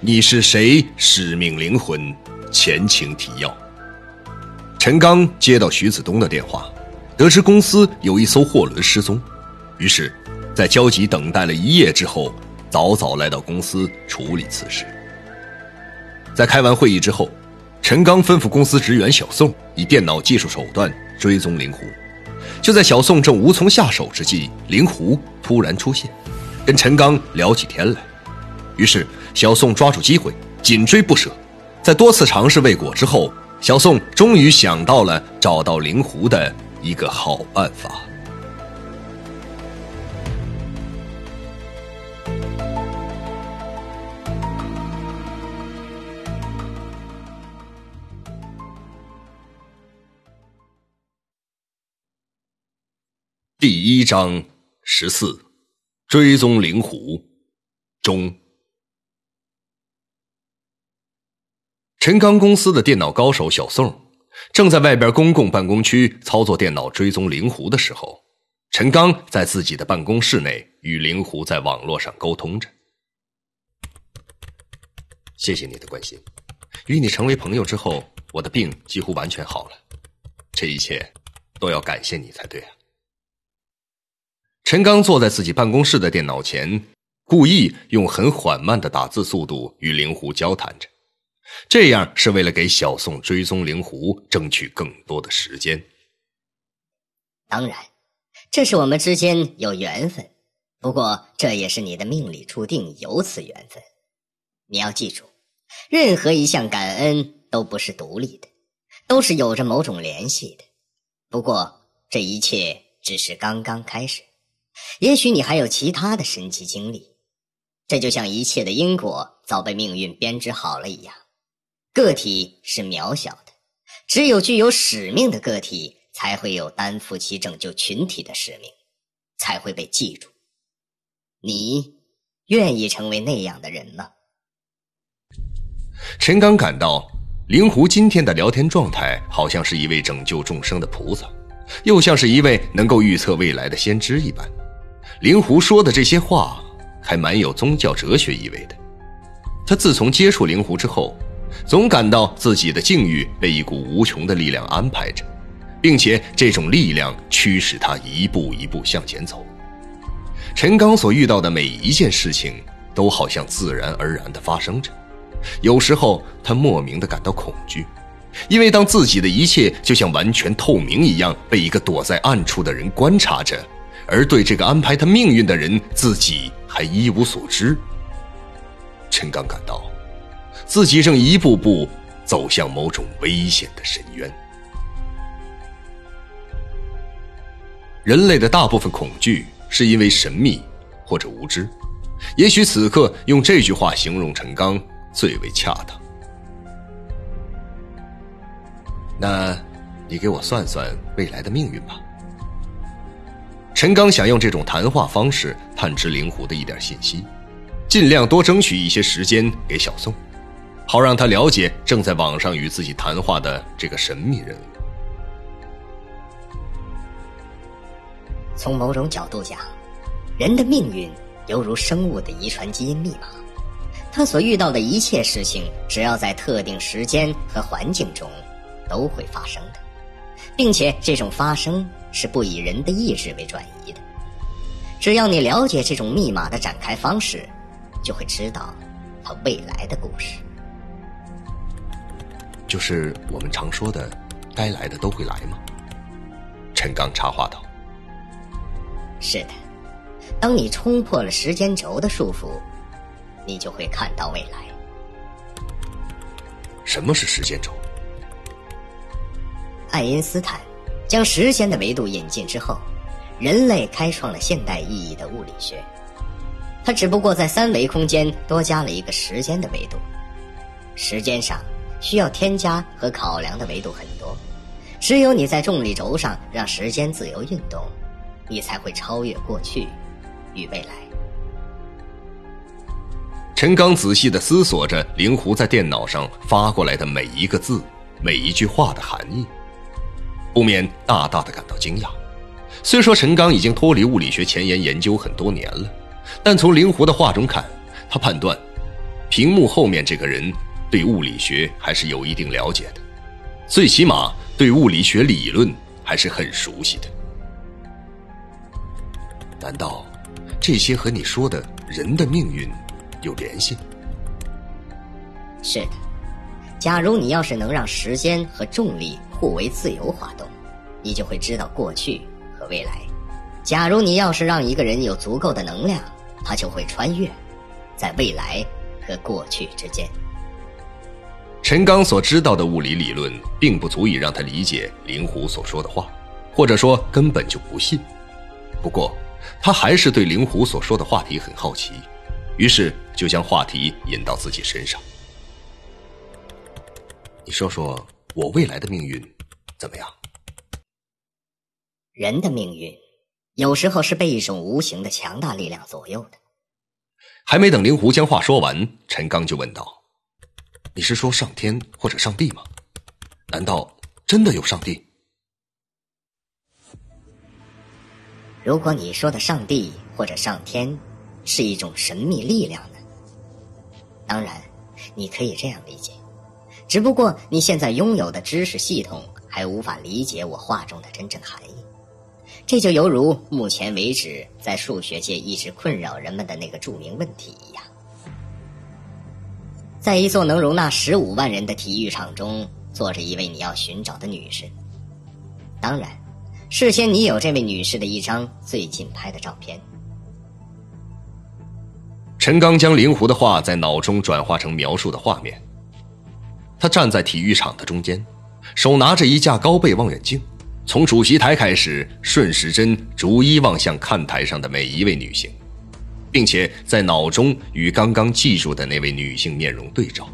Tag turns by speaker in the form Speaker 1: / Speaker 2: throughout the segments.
Speaker 1: 你是谁？使命灵魂，前情提要。陈刚接到徐子东的电话，得知公司有一艘货轮失踪，于是，在焦急等待了一夜之后，早早来到公司处理此事。在开完会议之后，陈刚吩咐公司职员小宋以电脑技术手段追踪灵狐。就在小宋正无从下手之际，灵狐突然出现，跟陈刚聊起天来。于是，小宋抓住机会，紧追不舍。在多次尝试未果之后，小宋终于想到了找到灵狐的一个好办法。第一章十四，追踪灵狐中。陈刚公司的电脑高手小宋正在外边公共办公区操作电脑追踪灵狐的时候，陈刚在自己的办公室内与灵狐在网络上沟通着。谢谢你的关心，与你成为朋友之后，我的病几乎完全好了，这一切都要感谢你才对啊！陈刚坐在自己办公室的电脑前，故意用很缓慢的打字速度与灵狐交谈着。这样是为了给小宋追踪灵狐争取更多的时间。
Speaker 2: 当然，这是我们之间有缘分，不过这也是你的命里注定有此缘分。你要记住，任何一项感恩都不是独立的，都是有着某种联系的。不过这一切只是刚刚开始，也许你还有其他的神奇经历。这就像一切的因果早被命运编织好了一样。个体是渺小的，只有具有使命的个体才会有担负起拯救群体的使命，才会被记住。你愿意成为那样的人吗？
Speaker 1: 陈刚感到灵狐今天的聊天状态，好像是一位拯救众生的菩萨，又像是一位能够预测未来的先知一般。灵狐说的这些话，还蛮有宗教哲学意味的。他自从接触灵狐之后。总感到自己的境遇被一股无穷的力量安排着，并且这种力量驱使他一步一步向前走。陈刚所遇到的每一件事情都好像自然而然地发生着，有时候他莫名地感到恐惧，因为当自己的一切就像完全透明一样被一个躲在暗处的人观察着，而对这个安排他命运的人自己还一无所知。陈刚感到。自己正一步步走向某种危险的深渊。人类的大部分恐惧是因为神秘或者无知，也许此刻用这句话形容陈刚最为恰当。那，你给我算算未来的命运吧。陈刚想用这种谈话方式探知灵狐的一点信息，尽量多争取一些时间给小宋。好让他了解正在网上与自己谈话的这个神秘人物。
Speaker 2: 从某种角度讲，人的命运犹如生物的遗传基因密码，他所遇到的一切事情，只要在特定时间和环境中，都会发生的，并且这种发生是不以人的意志为转移的。只要你了解这种密码的展开方式，就会知道他未来的故事。
Speaker 1: 就是我们常说的，该来的都会来吗？陈刚插话道：“
Speaker 2: 是的，当你冲破了时间轴的束缚，你就会看到未来。
Speaker 1: 什么是时间轴？
Speaker 2: 爱因斯坦将时间的维度引进之后，人类开创了现代意义的物理学。他只不过在三维空间多加了一个时间的维度，时间上。”需要添加和考量的维度很多，只有你在重力轴上让时间自由运动，你才会超越过去与未来。
Speaker 1: 陈刚仔细的思索着灵狐在电脑上发过来的每一个字、每一句话的含义，不免大大的感到惊讶。虽说陈刚已经脱离物理学前沿研究很多年了，但从灵狐的话中看，他判断。屏幕后面这个人对物理学还是有一定了解的，最起码对物理学理论还是很熟悉的。难道这些和你说的人的命运有联系？
Speaker 2: 是的。假如你要是能让时间和重力互为自由滑动，你就会知道过去和未来。假如你要是让一个人有足够的能量，他就会穿越，在未来和过去之间。
Speaker 1: 陈刚所知道的物理理论，并不足以让他理解灵狐所说的话，或者说根本就不信。不过，他还是对灵狐所说的话题很好奇，于是就将话题引到自己身上。你说说我未来的命运怎么样？
Speaker 2: 人的命运。有时候是被一种无形的强大力量左右的。
Speaker 1: 还没等灵狐将话说完，陈刚就问道：“你是说上天或者上帝吗？难道真的有上帝？”
Speaker 2: 如果你说的上帝或者上天是一种神秘力量呢？当然，你可以这样理解。只不过你现在拥有的知识系统还无法理解我话中的真正含义。这就犹如目前为止在数学界一直困扰人们的那个著名问题一样：在一座能容纳十五万人的体育场中，坐着一位你要寻找的女士。当然，事先你有这位女士的一张最近拍的照片。
Speaker 1: 陈刚将灵狐的话在脑中转化成描述的画面。他站在体育场的中间，手拿着一架高倍望远镜。从主席台开始，顺时针逐一望向看台上的每一位女性，并且在脑中与刚刚记住的那位女性面容对照。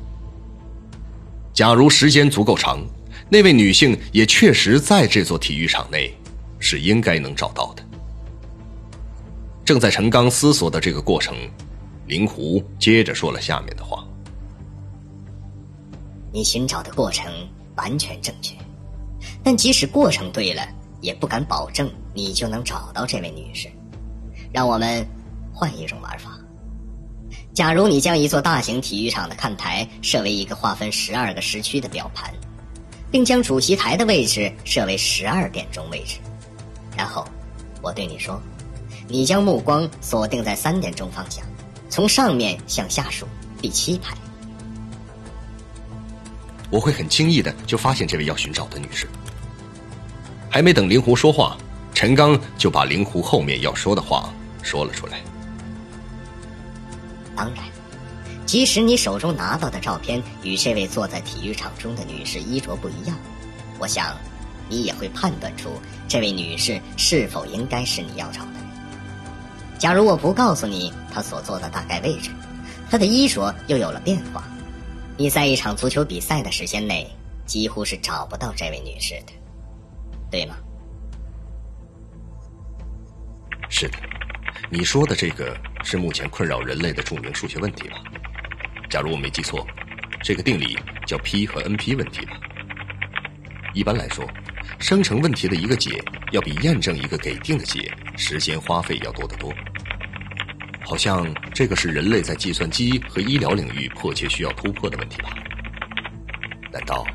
Speaker 1: 假如时间足够长，那位女性也确实在这座体育场内，是应该能找到的。正在陈刚思索的这个过程，灵狐接着说了下面的话：“
Speaker 2: 你寻找的过程完全正确。”但即使过程对了，也不敢保证你就能找到这位女士。让我们换一种玩法。假如你将一座大型体育场的看台设为一个划分十二个时区的表盘，并将主席台的位置设为十二点钟位置，然后我对你说，你将目光锁定在三点钟方向，从上面向下数第七排，
Speaker 1: 我会很轻易的就发现这位要寻找的女士。还没等灵狐说话，陈刚就把灵狐后面要说的话说了出来。
Speaker 2: 当然，即使你手中拿到的照片与这位坐在体育场中的女士衣着不一样，我想，你也会判断出这位女士是否应该是你要找的人。假如我不告诉你她所坐的大概位置，她的衣着又有了变化，你在一场足球比赛的时间内几乎是找不到这位女士的。对吗？
Speaker 1: 是的，你说的这个是目前困扰人类的著名数学问题吧？假如我没记错，这个定理叫 P 和 NP 问题吧？一般来说，生成问题的一个解要比验证一个给定的解时间花费要多得多。好像这个是人类在计算机和医疗领域迫切需要突破的问题吧？难道？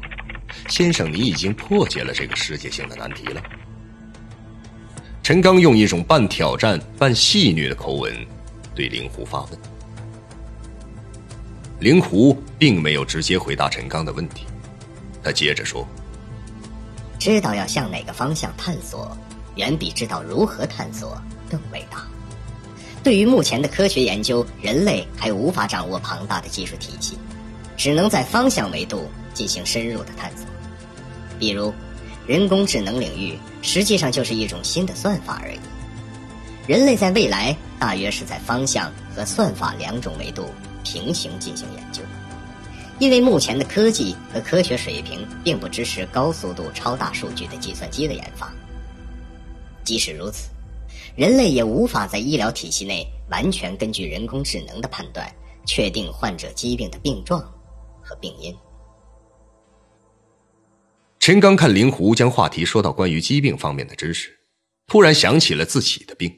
Speaker 1: 先生，你已经破解了这个世界性的难题了。陈刚用一种半挑战、半戏谑的口吻对灵狐发问。灵狐并没有直接回答陈刚的问题，他接着说：“
Speaker 2: 知道要向哪个方向探索，远比知道如何探索更伟大。对于目前的科学研究，人类还无法掌握庞大的技术体系，只能在方向维度进行深入的探索。”比如，人工智能领域实际上就是一种新的算法而已。人类在未来大约是在方向和算法两种维度平行进行研究，因为目前的科技和科学水平并不支持高速度、超大数据的计算机的研发。即使如此，人类也无法在医疗体系内完全根据人工智能的判断确定患者疾病的病状和病因。
Speaker 1: 陈刚看灵狐将话题说到关于疾病方面的知识，突然想起了自己的病，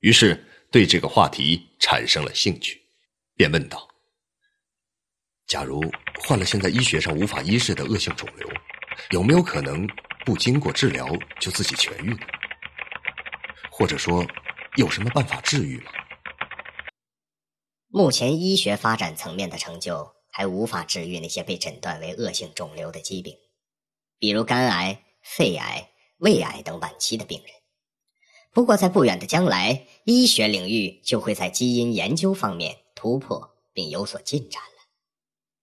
Speaker 1: 于是对这个话题产生了兴趣，便问道：“假如患了现在医学上无法医治的恶性肿瘤，有没有可能不经过治疗就自己痊愈呢？或者说，有什么办法治愈吗？
Speaker 2: 目前医学发展层面的成就还无法治愈那些被诊断为恶性肿瘤的疾病，比如肝癌、肺癌、胃癌等晚期的病人。不过，在不远的将来，医学领域就会在基因研究方面突破并有所进展了。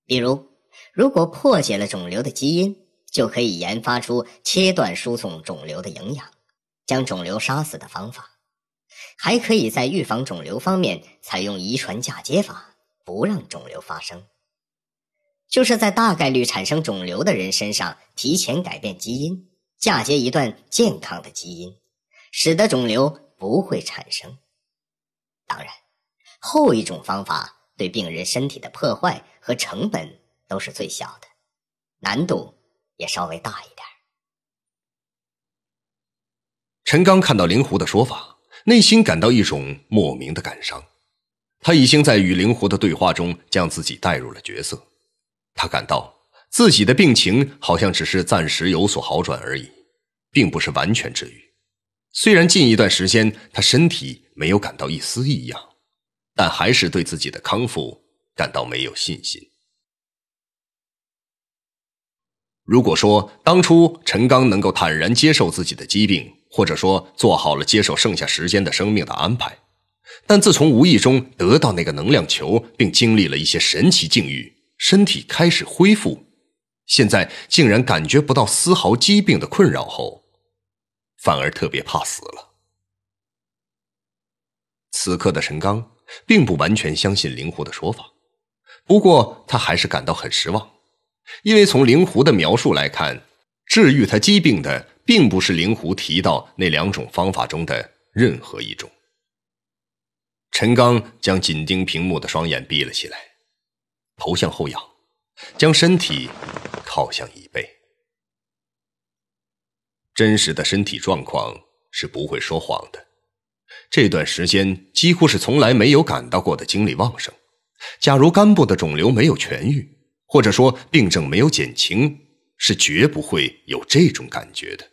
Speaker 2: 比如，如果破解了肿瘤的基因，就可以研发出切断输送肿瘤的营养，将肿瘤杀死的方法。还可以在预防肿瘤方面采用遗传嫁接法，不让肿瘤发生。就是在大概率产生肿瘤的人身上提前改变基因，嫁接一段健康的基因，使得肿瘤不会产生。当然，后一种方法对病人身体的破坏和成本都是最小的，难度也稍微大一点。
Speaker 1: 陈刚看到灵狐的说法。内心感到一种莫名的感伤，他已经在与灵狐的对话中将自己带入了角色。他感到自己的病情好像只是暂时有所好转而已，并不是完全治愈。虽然近一段时间他身体没有感到一丝异样，但还是对自己的康复感到没有信心。如果说当初陈刚能够坦然接受自己的疾病，或者说做好了接受剩下时间的生命的安排，但自从无意中得到那个能量球，并经历了一些神奇境遇，身体开始恢复，现在竟然感觉不到丝毫疾病的困扰后，反而特别怕死了。此刻的陈刚并不完全相信灵狐的说法，不过他还是感到很失望，因为从灵狐的描述来看，治愈他疾病的。并不是灵狐提到那两种方法中的任何一种。陈刚将紧盯屏幕的双眼闭了起来，头向后仰，将身体靠向椅背。真实的身体状况是不会说谎的。这段时间几乎是从来没有感到过的精力旺盛。假如肝部的肿瘤没有痊愈，或者说病症没有减轻，是绝不会有这种感觉的。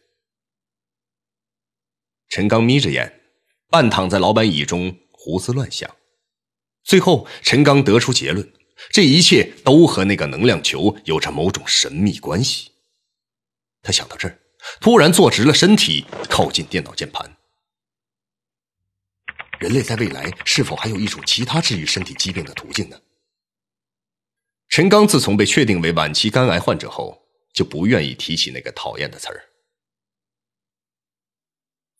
Speaker 1: 陈刚眯着眼，半躺在老板椅中胡思乱想。最后，陈刚得出结论：这一切都和那个能量球有着某种神秘关系。他想到这儿，突然坐直了身体，靠近电脑键盘。人类在未来是否还有一种其他治愈身体疾病的途径呢？陈刚自从被确定为晚期肝癌患者后，就不愿意提起那个讨厌的词儿。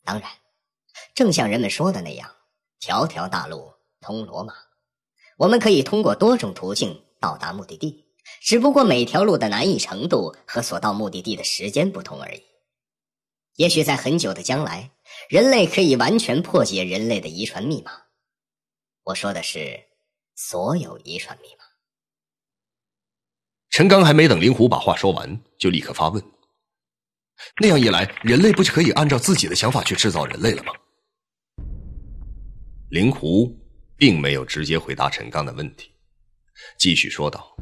Speaker 2: 当然，正像人们说的那样，“条条大路通罗马”，我们可以通过多种途径到达目的地，只不过每条路的难易程度和所到目的地的时间不同而已。也许在很久的将来，人类可以完全破解人类的遗传密码。我说的是所有遗传密码。
Speaker 1: 陈刚还没等灵狐把话说完，就立刻发问。那样一来，人类不就可以按照自己的想法去制造人类了吗？灵狐并没有直接回答陈刚的问题，继续说道：“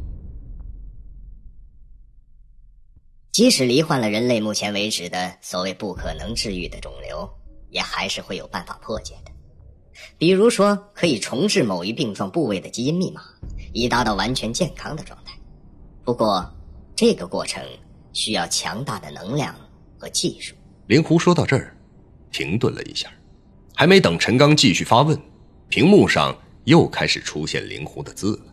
Speaker 2: 即使罹患了人类目前为止的所谓不可能治愈的肿瘤，也还是会有办法破解的。比如说，可以重置某一病状部位的基因密码，以达到完全健康的状态。不过，这个过程……”需要强大的能量和技术。
Speaker 1: 灵狐说到这儿，停顿了一下，还没等陈刚继续发问，屏幕上又开始出现灵狐的字了。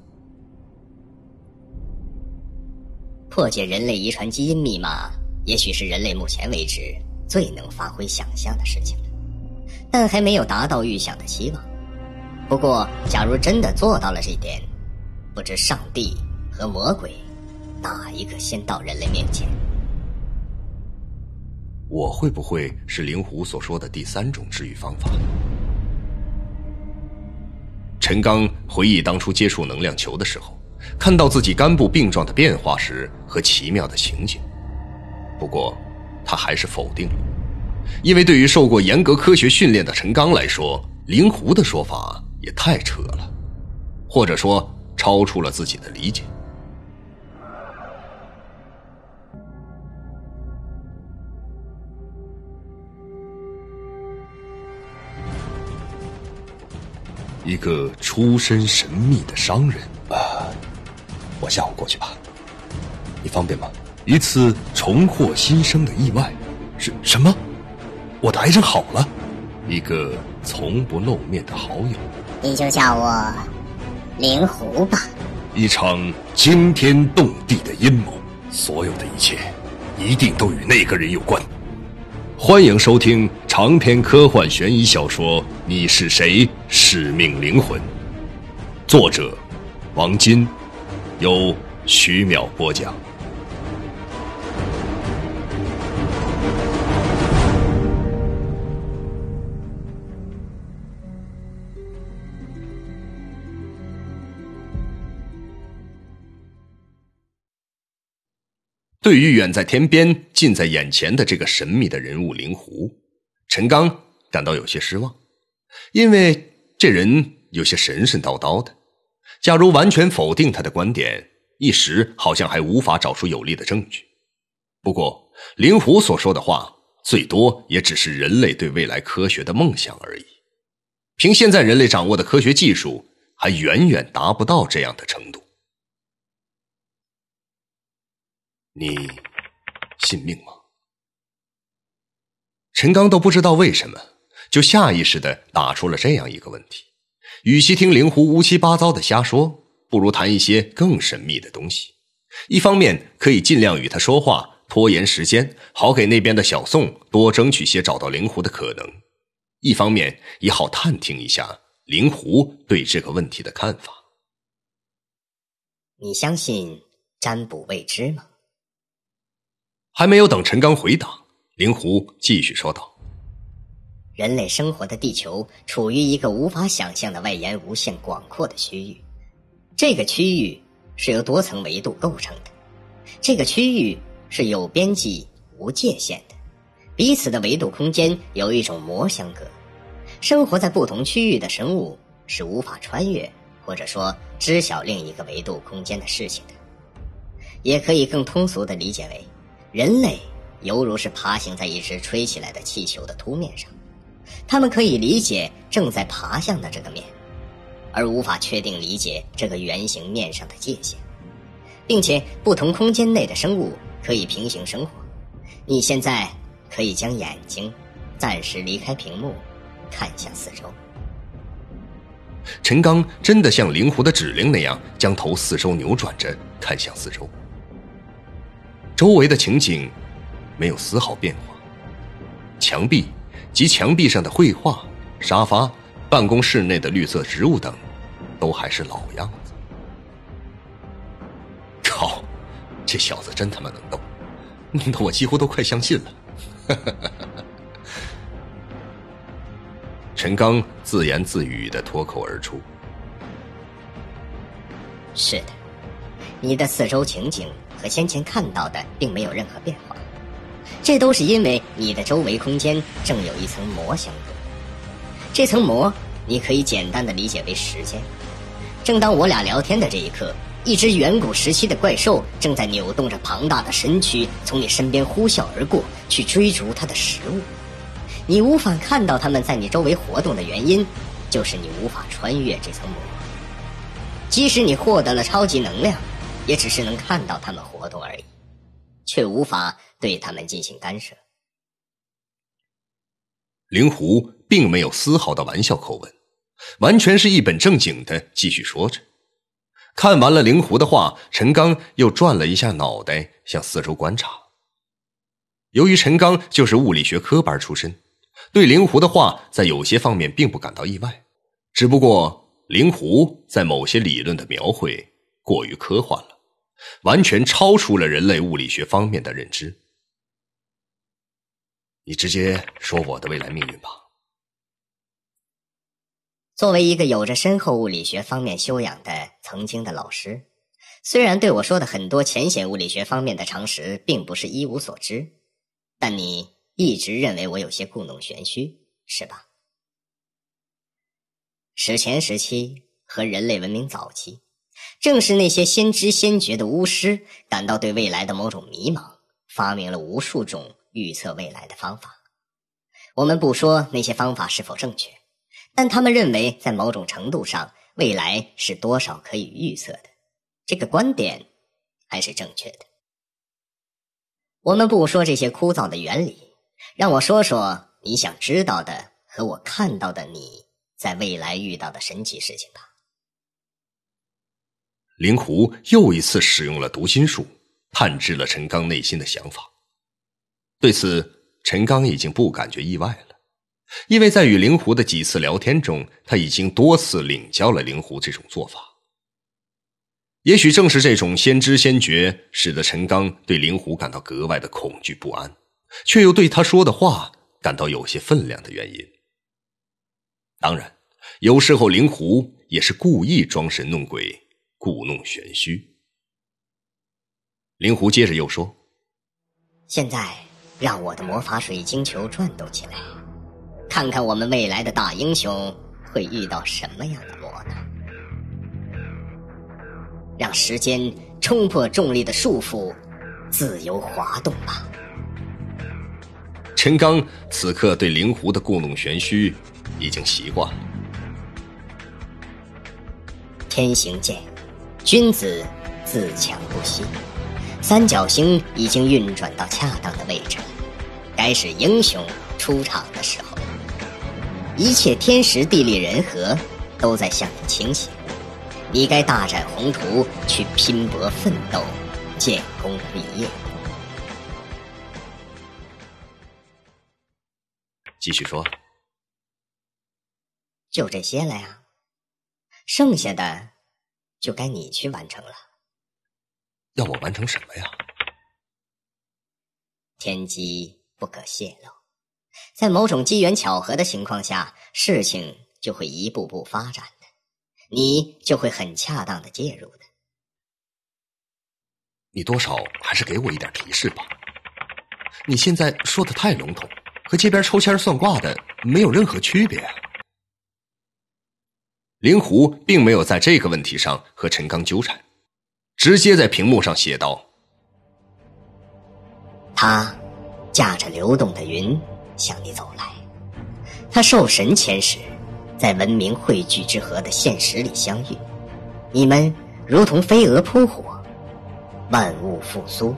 Speaker 2: 破解人类遗传基因密码，也许是人类目前为止最能发挥想象的事情了，但还没有达到预想的期望。不过，假如真的做到了这点，不知上帝和魔鬼。哪一个先到人类面前？
Speaker 1: 我会不会是灵狐所说的第三种治愈方法？陈刚回忆当初接触能量球的时候，看到自己肝部病状的变化时和奇妙的情景。不过，他还是否定了，因为对于受过严格科学训练的陈刚来说，灵狐的说法也太扯了，或者说超出了自己的理解。一个出身神秘的商人，我下午过去吧，你方便吗？一次重获新生的意外，是什么？我的癌症好了，一个从不露面的好友，
Speaker 3: 你就叫我灵狐吧。
Speaker 1: 一场惊天动地的阴谋，所有的一切一定都与那个人有关。欢迎收听长篇科幻悬疑小说《你是谁？使命灵魂》，作者王金，由徐淼播讲。对于远在天边、近在眼前的这个神秘的人物灵狐，陈刚感到有些失望，因为这人有些神神叨叨的。假如完全否定他的观点，一时好像还无法找出有力的证据。不过，灵狐所说的话，最多也只是人类对未来科学的梦想而已。凭现在人类掌握的科学技术，还远远达不到这样的程度。你信命吗？陈刚都不知道为什么，就下意识的打出了这样一个问题。与其听灵狐乌七八糟的瞎说，不如谈一些更神秘的东西。一方面可以尽量与他说话，拖延时间，好给那边的小宋多争取些找到灵狐的可能；一方面也好探听一下灵狐对这个问题的看法。
Speaker 2: 你相信占卜未知吗？
Speaker 1: 还没有等陈刚回答，灵狐继续说道：“
Speaker 2: 人类生活的地球处于一个无法想象的外延无限广阔的区域，这个区域是由多层维度构成的，这个区域是有边际、无界限的，彼此的维度空间有一种膜相隔，生活在不同区域的生物是无法穿越或者说知晓另一个维度空间的事情的，也可以更通俗的理解为。”人类犹如是爬行在一只吹起来的气球的凸面上，他们可以理解正在爬向的这个面，而无法确定理解这个圆形面上的界限，并且不同空间内的生物可以平行生活。你现在可以将眼睛暂时离开屏幕，看向四周。
Speaker 1: 陈刚真的像灵狐的指令那样，将头四周扭转着看向四周。周围的情景没有丝毫变化，墙壁及墙壁上的绘画、沙发、办公室内的绿色植物等，都还是老样子。靠，这小子真他妈能动，弄得我几乎都快相信了。陈刚自言自语的脱口而出：“
Speaker 2: 是的，你的四周情景。”和先前看到的并没有任何变化，这都是因为你的周围空间正有一层膜相隔。这层膜你可以简单的理解为时间。正当我俩聊天的这一刻，一只远古时期的怪兽正在扭动着庞大的身躯从你身边呼啸而过，去追逐它的食物。你无法看到它们在你周围活动的原因，就是你无法穿越这层膜。即使你获得了超级能量。也只是能看到他们活动而已，却无法对他们进行干涉。
Speaker 1: 灵狐并没有丝毫的玩笑口吻，完全是一本正经的继续说着。看完了灵狐的话，陈刚又转了一下脑袋，向四周观察。由于陈刚就是物理学科班出身，对灵狐的话在有些方面并不感到意外。只不过灵狐在某些理论的描绘过于科幻了。完全超出了人类物理学方面的认知。你直接说我的未来命运吧。
Speaker 2: 作为一个有着深厚物理学方面修养的曾经的老师，虽然对我说的很多浅显物理学方面的常识并不是一无所知，但你一直认为我有些故弄玄虚，是吧？史前时期和人类文明早期。正是那些先知先觉的巫师感到对未来的某种迷茫，发明了无数种预测未来的方法。我们不说那些方法是否正确，但他们认为，在某种程度上，未来是多少可以预测的。这个观点还是正确的。我们不说这些枯燥的原理，让我说说你想知道的和我看到的你在未来遇到的神奇事情吧。
Speaker 1: 灵狐又一次使用了读心术，探知了陈刚内心的想法。对此，陈刚已经不感觉意外了，因为在与灵狐的几次聊天中，他已经多次领教了灵狐这种做法。也许正是这种先知先觉，使得陈刚对灵狐感到格外的恐惧不安，却又对他说的话感到有些分量的原因。当然，有时候灵狐也是故意装神弄鬼。故弄玄虚。灵狐接着又说：“
Speaker 2: 现在让我的魔法水晶球转动起来，看看我们未来的大英雄会遇到什么样的磨难。让时间冲破重力的束缚，自由滑动吧。”
Speaker 1: 陈刚此刻对灵狐的故弄玄虚已经习惯了。
Speaker 2: 天行健。君子自强不息，三角星已经运转到恰当的位置了，该是英雄出场的时候。一切天时地利人和都在向你倾斜，你该大展宏图，去拼搏奋斗，建功立业。
Speaker 1: 继续说，
Speaker 2: 就这些了呀，剩下的。就该你去完成了。
Speaker 1: 要我完成什么呀？
Speaker 2: 天机不可泄露，在某种机缘巧合的情况下，事情就会一步步发展的，你就会很恰当的介入的。
Speaker 1: 你多少还是给我一点提示吧。你现在说的太笼统，和街边抽签算卦的没有任何区别。灵狐并没有在这个问题上和陈刚纠缠，直接在屏幕上写道：“
Speaker 2: 他驾着流动的云向你走来，他受神牵使，在文明汇聚之河的现实里相遇，你们如同飞蛾扑火，万物复苏，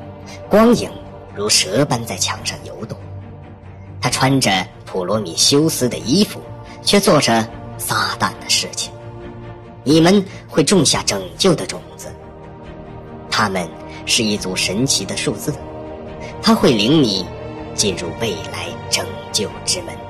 Speaker 2: 光影如蛇般在墙上游动。他穿着普罗米修斯的衣服，却做着。”撒旦的事情，你们会种下拯救的种子。他们是一组神奇的数字，它会领你进入未来拯救之门。